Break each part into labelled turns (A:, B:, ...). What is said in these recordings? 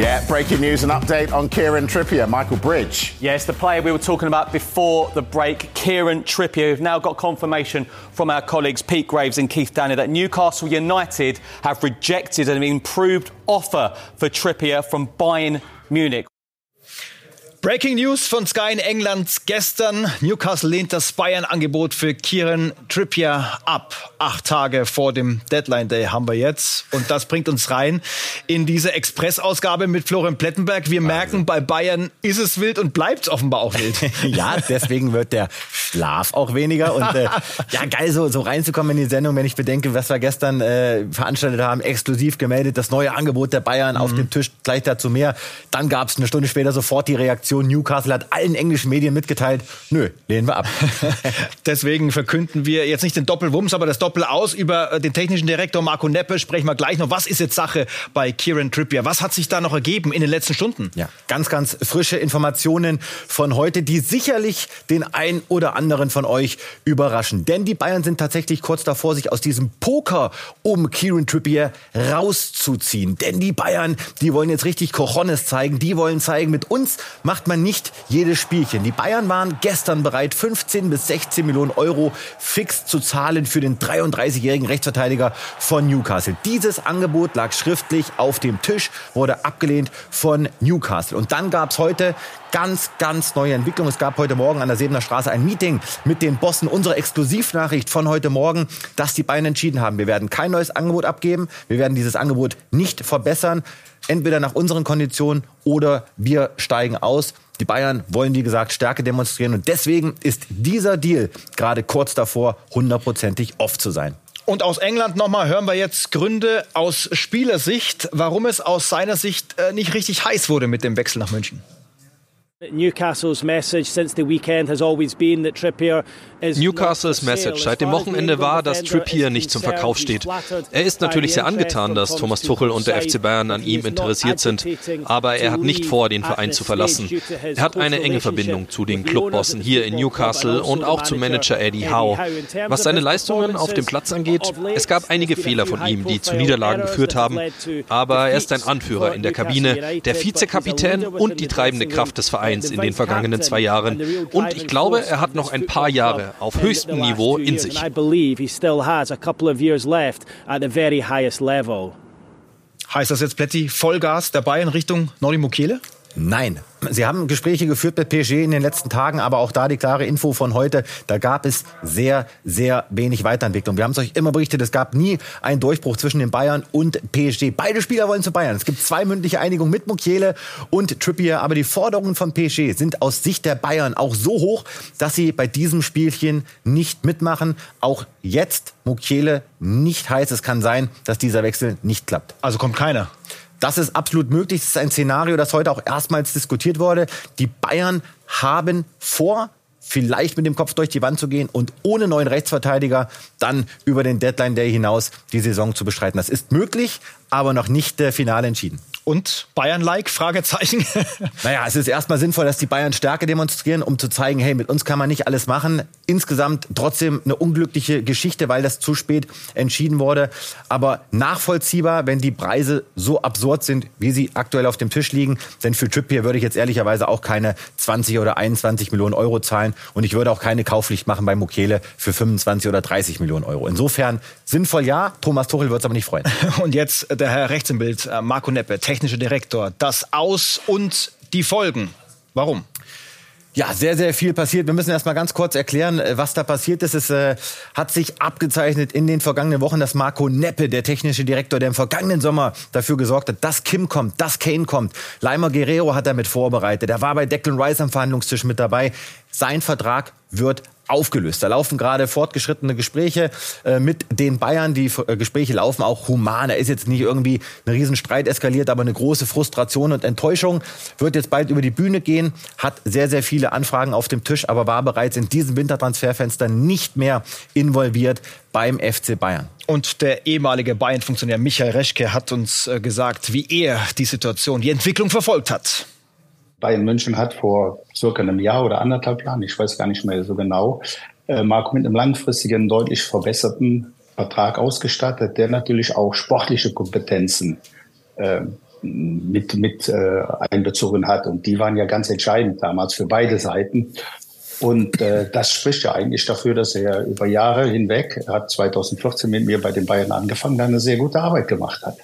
A: Yeah, breaking news and update on Kieran Trippier, Michael Bridge.
B: Yes, the player we were talking about before the break, Kieran Trippier. We've now got confirmation from our colleagues Pete Graves and Keith Danner that Newcastle United have rejected an improved offer for Trippier from Bayern Munich.
C: Breaking News von Sky in England gestern. Newcastle lehnt das Bayern-Angebot für Kieran Trippier ab. Acht Tage vor dem Deadline Day haben wir jetzt. Und das bringt uns rein in diese Express-Ausgabe mit Florian Plettenberg. Wir merken, bei Bayern ist es wild und bleibt offenbar auch wild.
D: ja, deswegen wird der Schlaf auch weniger. Und äh, ja, geil, so, so reinzukommen in die Sendung, wenn ich bedenke, was wir gestern äh, veranstaltet haben, exklusiv gemeldet, das neue Angebot der Bayern mhm. auf dem Tisch, gleich dazu mehr. Dann gab es eine Stunde später sofort die Reaktion Reaktion. Newcastle hat allen englischen Medien mitgeteilt, nö, lehnen wir ab.
C: Deswegen verkünden wir jetzt nicht den Doppelwumms, aber das Doppel aus. Über äh, den technischen Direktor Marco Neppe sprechen wir gleich noch. Was ist jetzt Sache bei Kieran Trippier? Was hat sich da noch ergeben in den letzten Stunden?
D: Ja, ganz, ganz frische Informationen von heute, die sicherlich den ein oder anderen von euch überraschen. Denn die Bayern sind tatsächlich kurz davor, sich aus diesem Poker um Kieran Trippier rauszuziehen. Denn die Bayern, die wollen jetzt richtig Cojones zeigen. Die wollen zeigen, mit uns macht macht man nicht jedes Spielchen. Die Bayern waren gestern bereit, 15 bis 16 Millionen Euro fix zu zahlen für den 33-jährigen Rechtsverteidiger von Newcastle. Dieses Angebot lag schriftlich auf dem Tisch, wurde abgelehnt von Newcastle. Und dann gab es heute ganz, ganz neue Entwicklung. Es gab heute Morgen an der Sebener Straße ein Meeting mit den Bossen. Unsere Exklusivnachricht von heute Morgen, dass die Bayern entschieden haben. Wir werden kein neues Angebot abgeben. Wir werden dieses Angebot nicht verbessern entweder nach unseren Konditionen oder wir steigen aus. Die Bayern wollen, wie gesagt, Stärke demonstrieren und deswegen ist dieser Deal gerade kurz davor, hundertprozentig off zu sein.
C: Und aus England nochmal hören wir jetzt Gründe aus Spielersicht, warum es aus seiner Sicht äh, nicht richtig heiß wurde mit dem Wechsel nach München.
E: Newcastles Message seit dem Wochenende war, dass Trippier nicht zum Verkauf steht. Er ist natürlich sehr angetan, dass Thomas Tuchel und der FC Bayern an ihm interessiert sind, aber er hat nicht vor, den Verein zu verlassen. Er hat eine enge Verbindung zu den Clubbossen hier in Newcastle und auch zum Manager Eddie Howe. Was seine Leistungen auf dem Platz angeht, es gab einige Fehler von ihm, die zu Niederlagen geführt haben, aber er ist ein Anführer in der Kabine, der Vizekapitän und die treibende Kraft des Vereins. Vereins in den vergangenen zwei Jahren. Und ich glaube, er hat noch ein paar Jahre auf höchstem Niveau in sich.
C: Heißt das jetzt Plätti Vollgas der Bayern Richtung Nordi Mukele?
D: Nein, Sie haben Gespräche geführt mit PSG in den letzten Tagen, aber auch da die klare Info von heute, da gab es sehr, sehr wenig Weiterentwicklung. Wir haben es euch immer berichtet, es gab nie einen Durchbruch zwischen den Bayern und PSG. Beide Spieler wollen zu Bayern. Es gibt zwei mündliche Einigungen mit Mukiele und Trippier, aber die Forderungen von PSG sind aus Sicht der Bayern auch so hoch, dass sie bei diesem Spielchen nicht mitmachen. Auch jetzt Mukiele nicht heiß. Es kann sein, dass dieser Wechsel nicht klappt.
C: Also kommt keiner.
D: Das ist absolut möglich. Das ist ein Szenario, das heute auch erstmals diskutiert wurde. Die Bayern haben vor, vielleicht mit dem Kopf durch die Wand zu gehen und ohne neuen Rechtsverteidiger dann über den Deadline Day hinaus die Saison zu bestreiten. Das ist möglich, aber noch nicht äh, final entschieden
C: und Bayern-like? Fragezeichen.
D: naja, es ist erstmal sinnvoll, dass die Bayern Stärke demonstrieren, um zu zeigen, hey, mit uns kann man nicht alles machen. Insgesamt trotzdem eine unglückliche Geschichte, weil das zu spät entschieden wurde. Aber nachvollziehbar, wenn die Preise so absurd sind, wie sie aktuell auf dem Tisch liegen. Denn für Trippier würde ich jetzt ehrlicherweise auch keine 20 oder 21 Millionen Euro zahlen. Und ich würde auch keine Kaufpflicht machen bei Mukele für 25 oder 30 Millionen Euro. Insofern sinnvoll ja. Thomas Tuchel wird es aber nicht freuen.
C: Und jetzt der Herr Rechts im Bild, äh, Marco Neppe, technischer Direktor. Das Aus und die Folgen. Warum?
D: Ja, sehr, sehr viel passiert. Wir müssen erst mal ganz kurz erklären, äh, was da passiert ist. Es äh, hat sich abgezeichnet in den vergangenen Wochen, dass Marco Neppe, der technische Direktor, der im vergangenen Sommer dafür gesorgt hat, dass Kim kommt, dass Kane kommt. Leimer Guerrero hat damit vorbereitet. Er war bei Declan Rice am Verhandlungstisch mit dabei. Sein Vertrag wird aufgelöst. Da laufen gerade fortgeschrittene Gespräche äh, mit den Bayern. Die äh, Gespräche laufen auch human. Da ist jetzt nicht irgendwie ein Riesenstreit eskaliert, aber eine große Frustration und Enttäuschung. Wird jetzt bald über die Bühne gehen, hat sehr, sehr viele Anfragen auf dem Tisch, aber war bereits in diesem Wintertransferfenster nicht mehr involviert beim FC Bayern.
C: Und der ehemalige Bayern-Funktionär Michael Reschke hat uns äh, gesagt, wie er die Situation, die Entwicklung verfolgt hat.
F: Bayern München hat vor circa einem Jahr oder anderthalb Jahren, ich weiß gar nicht mehr so genau, äh, Marco mit einem langfristigen, deutlich verbesserten Vertrag ausgestattet, der natürlich auch sportliche Kompetenzen äh, mit, mit äh, einbezogen hat. Und die waren ja ganz entscheidend damals für beide Seiten. Und äh, das spricht ja eigentlich dafür, dass er über Jahre hinweg, er hat 2014 mit mir bei den Bayern angefangen, eine sehr gute Arbeit gemacht hat.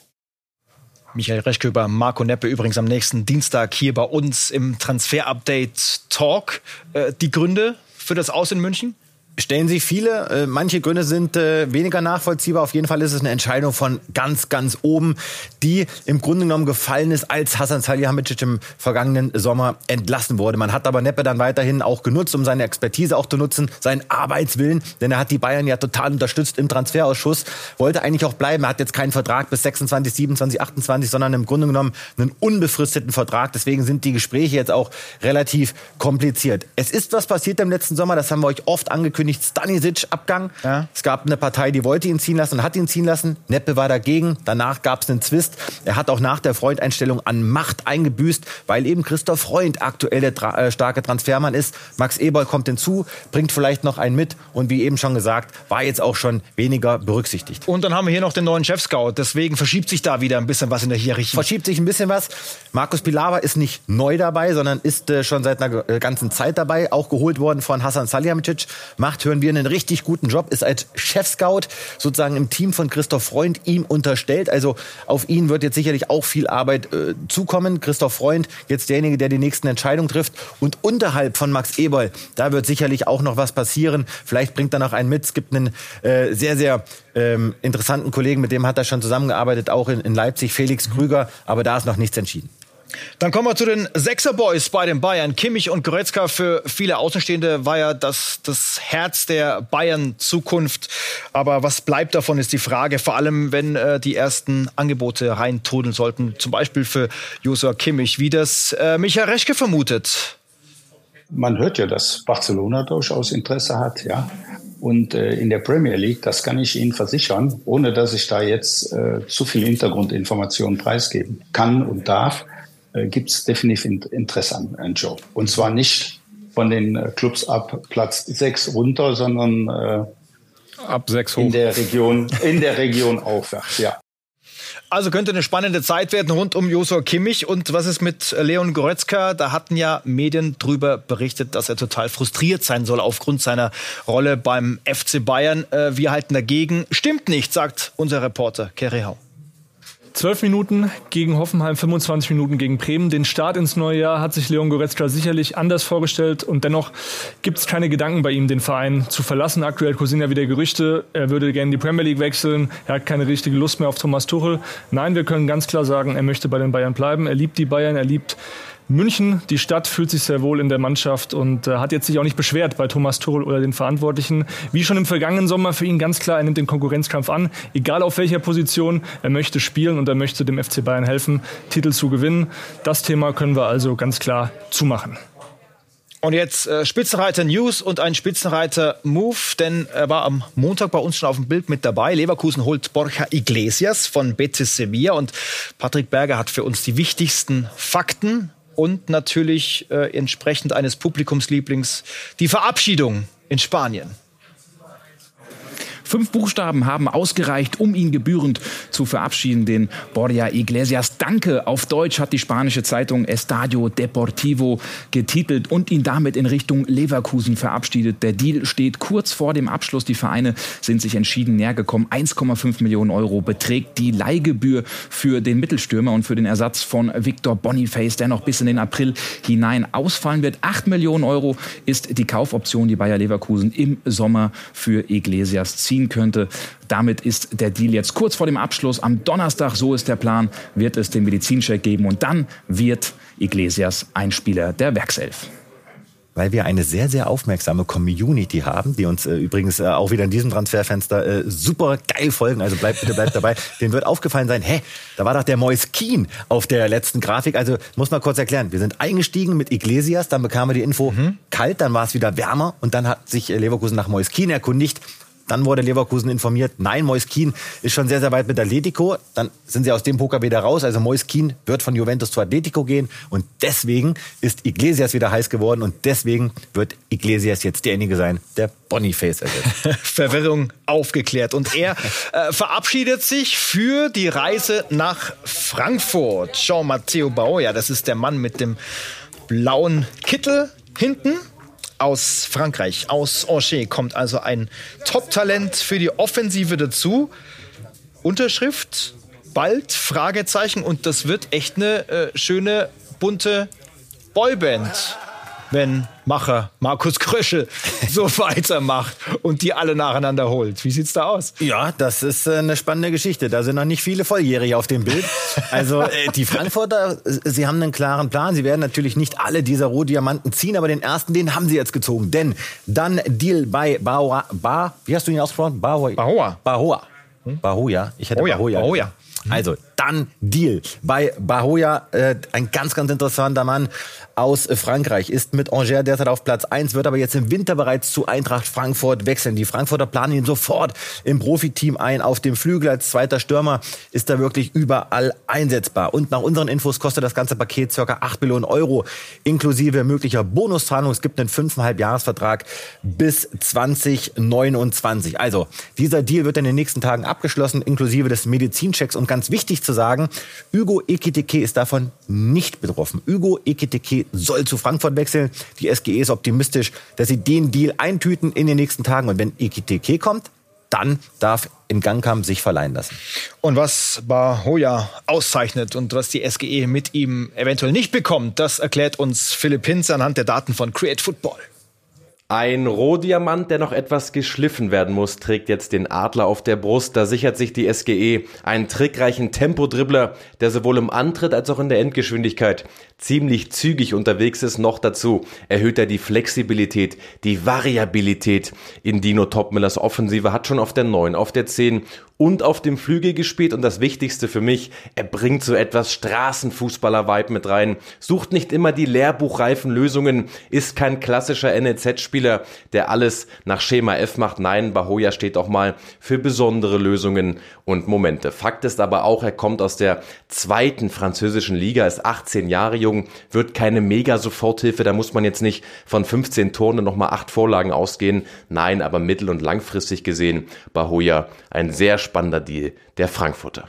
C: Michael Reschke über Marco Neppe übrigens am nächsten Dienstag hier bei uns im Transfer-Update Talk. Äh, die Gründe für das Aus in München?
D: Stellen sich viele. Äh, manche Gründe sind äh, weniger nachvollziehbar. Auf jeden Fall ist es eine Entscheidung von ganz, ganz oben, die im Grunde genommen gefallen ist, als Hasan Salihamidzic im vergangenen Sommer entlassen wurde. Man hat aber Neppe dann weiterhin auch genutzt, um seine Expertise auch zu nutzen, seinen Arbeitswillen, denn er hat die Bayern ja total unterstützt im Transferausschuss, wollte eigentlich auch bleiben. Er hat jetzt keinen Vertrag bis 26, 27, 28, sondern im Grunde genommen einen unbefristeten Vertrag. Deswegen sind die Gespräche jetzt auch relativ kompliziert. Es ist was passiert im letzten Sommer, das haben wir euch oft angekündigt angekündigt, Stanisic-Abgang. Ja. Es gab eine Partei, die wollte ihn ziehen lassen und hat ihn ziehen lassen. Neppe war dagegen. Danach gab es einen Zwist. Er hat auch nach der Freundeinstellung an Macht eingebüßt, weil eben Christoph Freund aktuell der tra äh, starke Transfermann ist. Max Eberl kommt hinzu, bringt vielleicht noch einen mit und wie eben schon gesagt, war jetzt auch schon weniger berücksichtigt.
C: Und dann haben wir hier noch den neuen Chef-Scout. Deswegen verschiebt sich da wieder ein bisschen was in der Hierarchie.
D: Verschiebt sich ein bisschen was. Markus Pilawa ist nicht neu dabei, sondern ist äh, schon seit einer äh, ganzen Zeit dabei. Auch geholt worden von Hasan Salihamidzic. Macht macht, hören wir einen richtig guten Job, ist als Chef-Scout sozusagen im Team von Christoph Freund ihm unterstellt. Also auf ihn wird jetzt sicherlich auch viel Arbeit äh, zukommen. Christoph Freund jetzt derjenige, der die nächsten Entscheidungen trifft. Und unterhalb von Max Eberl, da wird sicherlich auch noch was passieren. Vielleicht bringt er noch einen mit. Es gibt einen äh, sehr, sehr ähm, interessanten Kollegen, mit dem hat er schon zusammengearbeitet, auch in, in Leipzig, Felix Krüger. Aber da ist noch nichts entschieden.
C: Dann kommen wir zu den Sechser Boys bei den Bayern. Kimmich und Goretzka für viele Außenstehende war ja das, das Herz der Bayern-Zukunft. Aber was bleibt davon, ist die Frage. Vor allem, wenn äh, die ersten Angebote reintrudeln sollten. Zum Beispiel für Josua Kimmich, wie das äh, Michael Reschke vermutet.
F: Man hört ja, dass Barcelona durchaus Interesse hat, ja. Und äh, in der Premier League, das kann ich Ihnen versichern, ohne dass ich da jetzt äh, zu viel Hintergrundinformationen preisgeben kann und darf, äh, gibt es definitiv Interesse an, an Joe. Und zwar nicht von den äh, Clubs ab Platz 6 runter, sondern
C: äh, ab 6 hoch.
F: In der Region, in der Region aufwärts, ja.
C: Also könnte eine spannende Zeit werden rund um Josua Kimmich. Und was ist mit Leon Goretzka? Da hatten ja Medien drüber berichtet, dass er total frustriert sein soll aufgrund seiner Rolle beim FC Bayern. Äh, wir halten dagegen. Stimmt nicht, sagt unser Reporter Kerry Hau.
G: 12 Minuten gegen Hoffenheim, 25 Minuten gegen Bremen. Den Start ins neue Jahr hat sich Leon Goretzka sicherlich anders vorgestellt und dennoch gibt es keine Gedanken bei ihm, den Verein zu verlassen. Aktuell kursieren ja wieder Gerüchte, er würde gerne die Premier League wechseln. Er hat keine richtige Lust mehr auf Thomas Tuchel. Nein, wir können ganz klar sagen, er möchte bei den Bayern bleiben. Er liebt die Bayern, er liebt München, die Stadt fühlt sich sehr wohl in der Mannschaft und äh, hat jetzt sich auch nicht beschwert bei Thomas Tuchel oder den Verantwortlichen. Wie schon im vergangenen Sommer für ihn ganz klar, er nimmt den Konkurrenzkampf an, egal auf welcher Position. Er möchte spielen und er möchte dem FC Bayern helfen, Titel zu gewinnen. Das Thema können wir also ganz klar zumachen.
C: Und jetzt äh, Spitzenreiter News und ein Spitzenreiter Move, denn er war am Montag bei uns schon auf dem Bild mit dabei. Leverkusen holt Borja Iglesias von Betis Sevilla und Patrick Berger hat für uns die wichtigsten Fakten und natürlich äh, entsprechend eines Publikumslieblings die Verabschiedung in Spanien.
H: Fünf Buchstaben haben ausgereicht, um ihn gebührend zu verabschieden, den Borja Iglesias. Danke auf Deutsch hat die spanische Zeitung Estadio Deportivo getitelt und ihn damit in Richtung Leverkusen verabschiedet. Der Deal steht kurz vor dem Abschluss. Die Vereine sind sich entschieden näher gekommen. 1,5 Millionen Euro beträgt die Leihgebühr für den Mittelstürmer und für den Ersatz von Victor Boniface, der noch bis in den April hinein ausfallen wird. 8 Millionen Euro ist die Kaufoption, die Bayer Leverkusen im Sommer für Iglesias zieht ziehen könnte. Damit ist der Deal jetzt kurz vor dem Abschluss. Am Donnerstag, so ist der Plan, wird es den Medizincheck geben und dann wird Iglesias ein Spieler der Werkself
D: weil wir eine sehr, sehr aufmerksame Community haben, die uns äh, übrigens äh, auch wieder in diesem Transferfenster äh, super geil folgen. Also bleibt bitte, bleibt dabei. Den wird aufgefallen sein, hä, da war doch der Mois Keen auf der letzten Grafik. Also muss man kurz erklären. Wir sind eingestiegen mit Iglesias, dann bekamen wir die Info mhm. kalt, dann war es wieder wärmer und dann hat sich äh, Leverkusen nach Mois Keen erkundigt Dann wurde Leverkusen informiert, nein, Mois Kien ist schon sehr, sehr weit mit Atletico. Dann sind sie aus dem Poker wieder raus. Also Mois Kien wird von Juventus zu Atletico gehen. Und deswegen ist Iglesias wieder heiß geworden. Und deswegen wird Iglesias jetzt derjenige sein, der Boniface ersetzt.
C: Verwirrung aufgeklärt. Und er äh, verabschiedet sich für die Reise nach Frankfurt. Jean-Matteo Baoya, das ist der Mann mit dem blauen Kittel hinten aus Frankreich, aus Angers, kommt also ein Top-Talent für die Offensive dazu. Unterschrift bald, Fragezeichen. Und das wird echt eine äh, schöne, bunte Boyband wenn Macher Markus Kröschel so weitermacht und die alle nacheinander holt. Wie sieht's da aus?
D: Ja, das ist äh, eine spannende Geschichte. Da sind noch nicht viele Volljährige auf dem Bild. Also äh, die Frankfurter, äh, sie haben einen klaren Plan. Sie werden natürlich nicht alle dieser Rohdiamanten ziehen, aber den ersten, den haben sie jetzt gezogen. Denn dann Deal bei Bauer, ba, wie hast du ihn ausgesprochen? Bahoa.
C: Bahoa.
D: Bahoa. Hm? Bahoya. Ich hätte. Bahoya. Bahoya. Also, dann Deal bei Bahoya, äh, ein ganz, ganz interessanter Mann aus Frankreich, ist mit Angers derzeit auf Platz 1, wird aber jetzt im Winter bereits zu Eintracht Frankfurt wechseln. Die Frankfurter planen ihn sofort im Profiteam ein. Auf dem Flügel als zweiter Stürmer ist er wirklich überall einsetzbar. Und nach unseren Infos kostet das ganze Paket circa 8 Millionen Euro, inklusive möglicher Bonuszahlung. Es gibt einen 5,5 Jahresvertrag bis 2029. Also, dieser Deal wird in den nächsten Tagen abgeschlossen, inklusive des Medizinchecks. Und ganz wichtig zu sagen, Hugo Ekitike ist davon nicht betroffen. Hugo Ekitike soll zu Frankfurt wechseln. Die SGE ist optimistisch, dass sie den Deal eintüten in den nächsten Tagen. Und wenn Ekitike kommt, dann darf in Gangkamp sich verleihen lassen.
C: Und was Bahoya auszeichnet und was die SGE mit ihm eventuell nicht bekommt, das erklärt uns Philipp Hinz anhand der Daten von Create Football.
I: Ein Rohdiamant, der noch etwas geschliffen werden muss, trägt jetzt den Adler auf der Brust. Da sichert sich die SGE einen trickreichen Tempodribbler, der sowohl im Antritt als auch in der Endgeschwindigkeit ziemlich zügig unterwegs ist. Noch dazu erhöht er die Flexibilität, die Variabilität in Dino Topmillers Offensive. Hat schon auf der 9, auf der 10 und auf dem Flügel gespielt und das Wichtigste für mich, er bringt so etwas Straßenfußballer-Vibe mit rein, sucht nicht immer die lehrbuchreifen Lösungen, ist kein klassischer NLZ-Spieler, der alles nach Schema F macht. Nein, Bahoya steht auch mal für besondere Lösungen und Momente. Fakt ist aber auch, er kommt aus der zweiten französischen Liga, ist 18 Jahre jung, wird keine Mega-Soforthilfe, da muss man jetzt nicht von 15 Toren nochmal 8 Vorlagen ausgehen. Nein, aber mittel- und langfristig gesehen, Bahoya ein sehr spannender Deal der Frankfurter.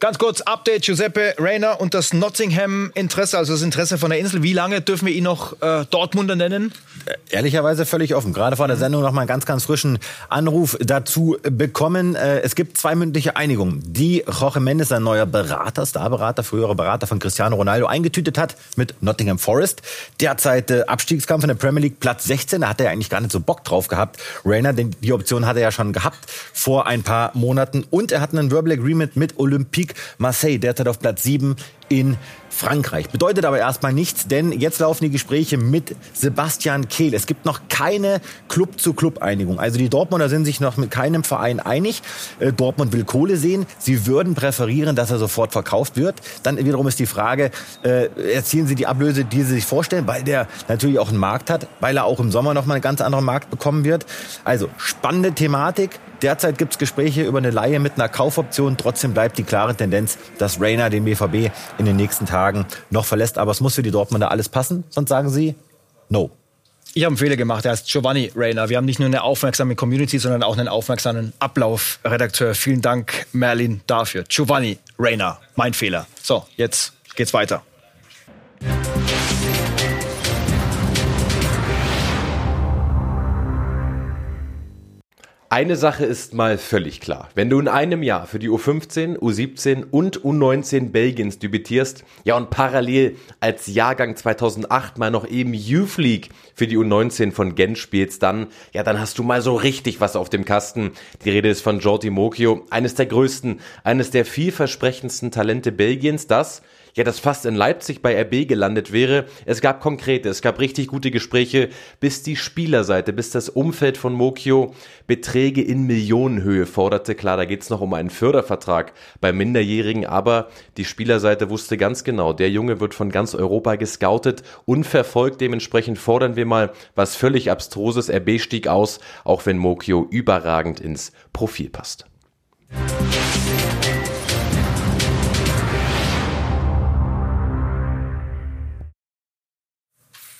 C: Ganz kurz, Update, Giuseppe Rayner und das Nottingham-Interesse, also das Interesse von der Insel. Wie lange dürfen wir ihn noch äh, Dortmunder nennen?
D: Äh, ehrlicherweise völlig offen. Gerade vor der Sendung noch mal einen ganz, ganz frischen Anruf dazu bekommen. Äh, es gibt zwei mündliche Einigungen, die Jorge Mendes, ein neuer Berater, Starberater, früherer Berater von Cristiano Ronaldo, eingetütet hat mit Nottingham Forest. Derzeit äh, Abstiegskampf in der Premier League, Platz 16. Da hat er eigentlich gar nicht so Bock drauf gehabt. Rayner, denn die Option hat er ja schon gehabt vor ein paar Monaten. Und er hat einen Verbal Agreement mit Olympique Marseille, derzeit auf Platz 7 in Frankreich. Bedeutet aber erstmal nichts, denn jetzt laufen die Gespräche mit Sebastian Kehl. Es gibt noch keine Club-zu-Club-Einigung. Also die Dortmunder sind sich noch mit keinem Verein einig. Äh, Dortmund will Kohle sehen. Sie würden präferieren, dass er sofort verkauft wird. Dann wiederum ist die Frage, äh, erzielen sie die Ablöse, die sie sich vorstellen, weil der natürlich auch einen Markt hat, weil er auch im Sommer noch mal einen ganz anderen Markt bekommen wird. Also spannende Thematik. Derzeit gibt es Gespräche über eine Laie mit einer Kaufoption. Trotzdem bleibt die klare Tendenz, dass Rainer den BVB in den nächsten Tagen noch verlässt. Aber es muss für die Dortmunder alles passen, sonst sagen sie no.
C: Ich habe einen Fehler gemacht, er heißt Giovanni Rayner. Wir haben nicht nur eine aufmerksame Community, sondern auch einen aufmerksamen Ablaufredakteur. Vielen Dank, Merlin, dafür. Giovanni Rayner, mein Fehler. So, jetzt geht's weiter.
I: Eine Sache ist mal völlig klar. Wenn du in einem Jahr für die U15, U17 und U19 Belgiens debütierst, ja und parallel als Jahrgang 2008 mal noch eben Youth League für die U19 von Gent spielst, dann, ja, dann hast du mal so richtig was auf dem Kasten. Die Rede ist von Jordi Mokio, eines der größten, eines der vielversprechendsten Talente Belgiens, das ja, das fast in Leipzig bei RB gelandet wäre. Es gab konkrete, es gab richtig gute Gespräche, bis die Spielerseite, bis das Umfeld von Mokio Beträge in Millionenhöhe forderte. Klar, da geht's noch um einen Fördervertrag bei Minderjährigen, aber die Spielerseite wusste ganz genau, der Junge wird von ganz Europa gescoutet, unverfolgt. Dementsprechend fordern wir mal was völlig Abstruses. RB stieg aus, auch wenn Mokio überragend ins Profil passt.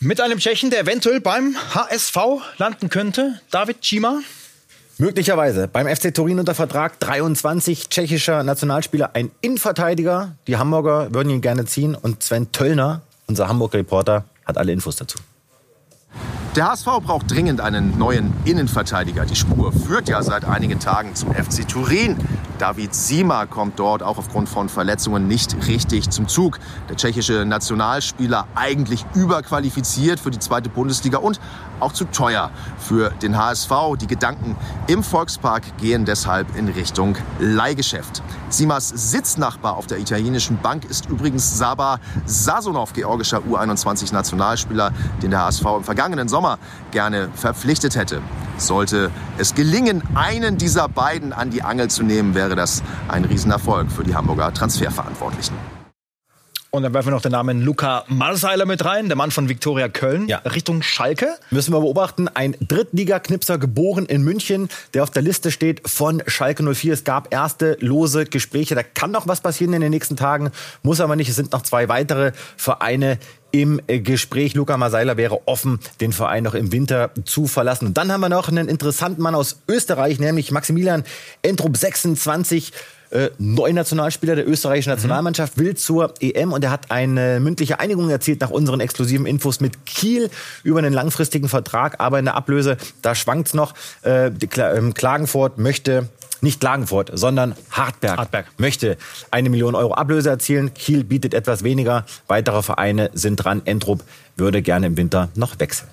C: Mit einem Tschechen, der eventuell beim HSV landen könnte, David Cima.
D: Möglicherweise. Beim FC Turin unter Vertrag 23 tschechischer Nationalspieler, ein Innenverteidiger. Die Hamburger würden ihn gerne ziehen. Und Sven Töllner, unser Hamburg-Reporter, hat alle Infos dazu.
J: Der HSV braucht dringend einen neuen Innenverteidiger. Die Spur führt ja seit einigen Tagen zum FC Turin. David Sima kommt dort auch aufgrund von Verletzungen nicht richtig zum Zug. Der tschechische Nationalspieler eigentlich überqualifiziert für die zweite Bundesliga und auch zu teuer für den HSV. Die Gedanken im Volkspark gehen deshalb in Richtung Leihgeschäft. Simas Sitznachbar auf der italienischen Bank ist übrigens Saba Sasonov, georgischer U21-Nationalspieler, den der HSV im vergangenen Sommer gerne verpflichtet hätte. Sollte es gelingen, einen dieser beiden an die Angel zu nehmen, wäre das ein Riesenerfolg für die Hamburger Transferverantwortlichen.
C: Und dann werfen wir noch den Namen Luca Marseiler mit rein, der Mann von Viktoria Köln, ja. Richtung Schalke.
D: Müssen wir beobachten, ein Drittliga-Knipser geboren in München, der auf der Liste steht von Schalke 04. Es gab erste lose Gespräche, da kann noch was passieren in den nächsten Tagen, muss aber nicht. Es sind noch zwei weitere Vereine im Gespräch. Luca Marseiler wäre offen, den Verein noch im Winter zu verlassen. Und dann haben wir noch einen interessanten Mann aus Österreich, nämlich Maximilian Entrup, 26 äh, Neunationalspieler der österreichischen Nationalmannschaft, will zur EM und er hat eine mündliche Einigung erzielt nach unseren exklusiven Infos mit Kiel über einen langfristigen Vertrag, aber in der Ablöse, da schwankt's noch. Äh, ähm, Klagenfurt möchte nicht Klagenfurt, sondern Hartberg, Hartberg, möchte eine Million Euro Ablöse erzielen. Kiel bietet etwas weniger. Weitere Vereine sind dran. Entrup würde gerne im Winter noch wechseln.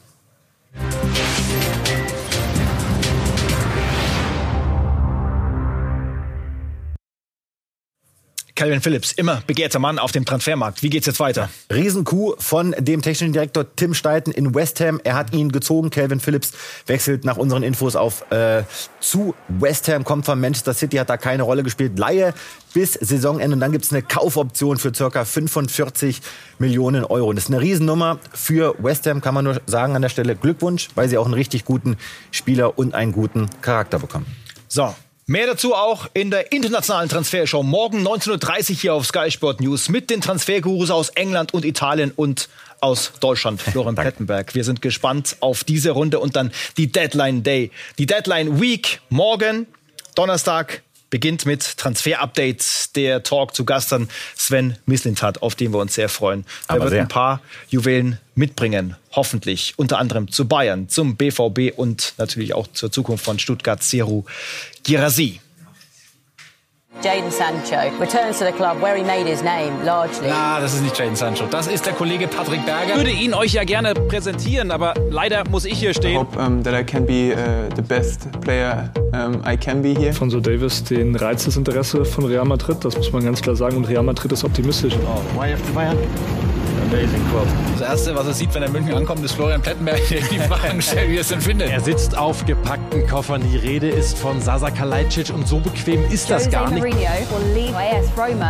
C: Calvin Phillips, immer begehrter Mann auf dem Transfermarkt. Wie geht's jetzt weiter?
D: Riesenkuh von dem technischen Direktor Tim Steiten in West Ham. Er hat ihn gezogen. Calvin Phillips wechselt nach unseren Infos auf äh, zu West Ham, kommt von Manchester City, hat da keine Rolle gespielt. Laie bis Saisonende und dann gibt's eine Kaufoption für circa 45 Millionen Euro. Und das ist eine Riesennummer für West Ham, kann man nur sagen an der Stelle Glückwunsch, weil sie auch einen richtig guten Spieler und einen guten Charakter bekommen.
C: So, Mehr dazu auch in der internationalen Transfershow morgen 19.30 Uhr hier auf Sky Sport News mit den Transfergurus aus England und Italien und aus Deutschland, Florian Plettenberg. Wir sind gespannt auf diese Runde und dann die Deadline Day. Die Deadline Week morgen, Donnerstag, beginnt mit Transfer-Updates. Der Talk zu Gast dann Sven Mislintat, auf den wir uns sehr freuen. Er wird sehr. ein paar Juwelen mitbringen, hoffentlich. Unter anderem zu Bayern, zum BVB und natürlich auch zur Zukunft von Stuttgart, Seru Girassi.
K: Jaden Sancho returns to the club where he made his name largely.
H: Na, das ist nicht Jaden Sancho. Das ist der Kollege Patrick Berger. Ich würde ihn euch ja gerne präsentieren, aber leider muss ich hier stehen. I
L: hope um, that I can be uh, the best player um, I can be here.
G: Von so Davis den Reiz des Interesse von Real Madrid, das muss man ganz klar sagen. Und Real Madrid ist optimistisch.
C: Oh, why after Bayern? Das Erste, was er sieht, wenn er in München ankommt, ist Florian Plettenberg, der die Fragen stellt, wie er es denn findet.
I: Er sitzt auf gepackten Koffern. Die Rede ist von Sasa Kalajdzic und so bequem ist das gar nicht.
C: Ich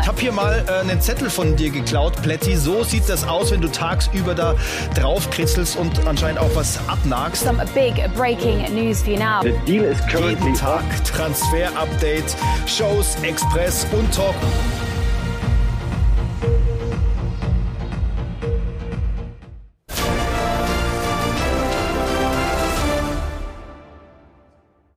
C: habe hier mal äh, einen Zettel von dir geklaut, Plätti. So sieht das aus, wenn du tagsüber da draufkritzelst und anscheinend auch was abnagst.
K: Some big breaking news for you now.
C: The deal is currently Jeden Tag Transfer-Update, Shows, Express und Talk.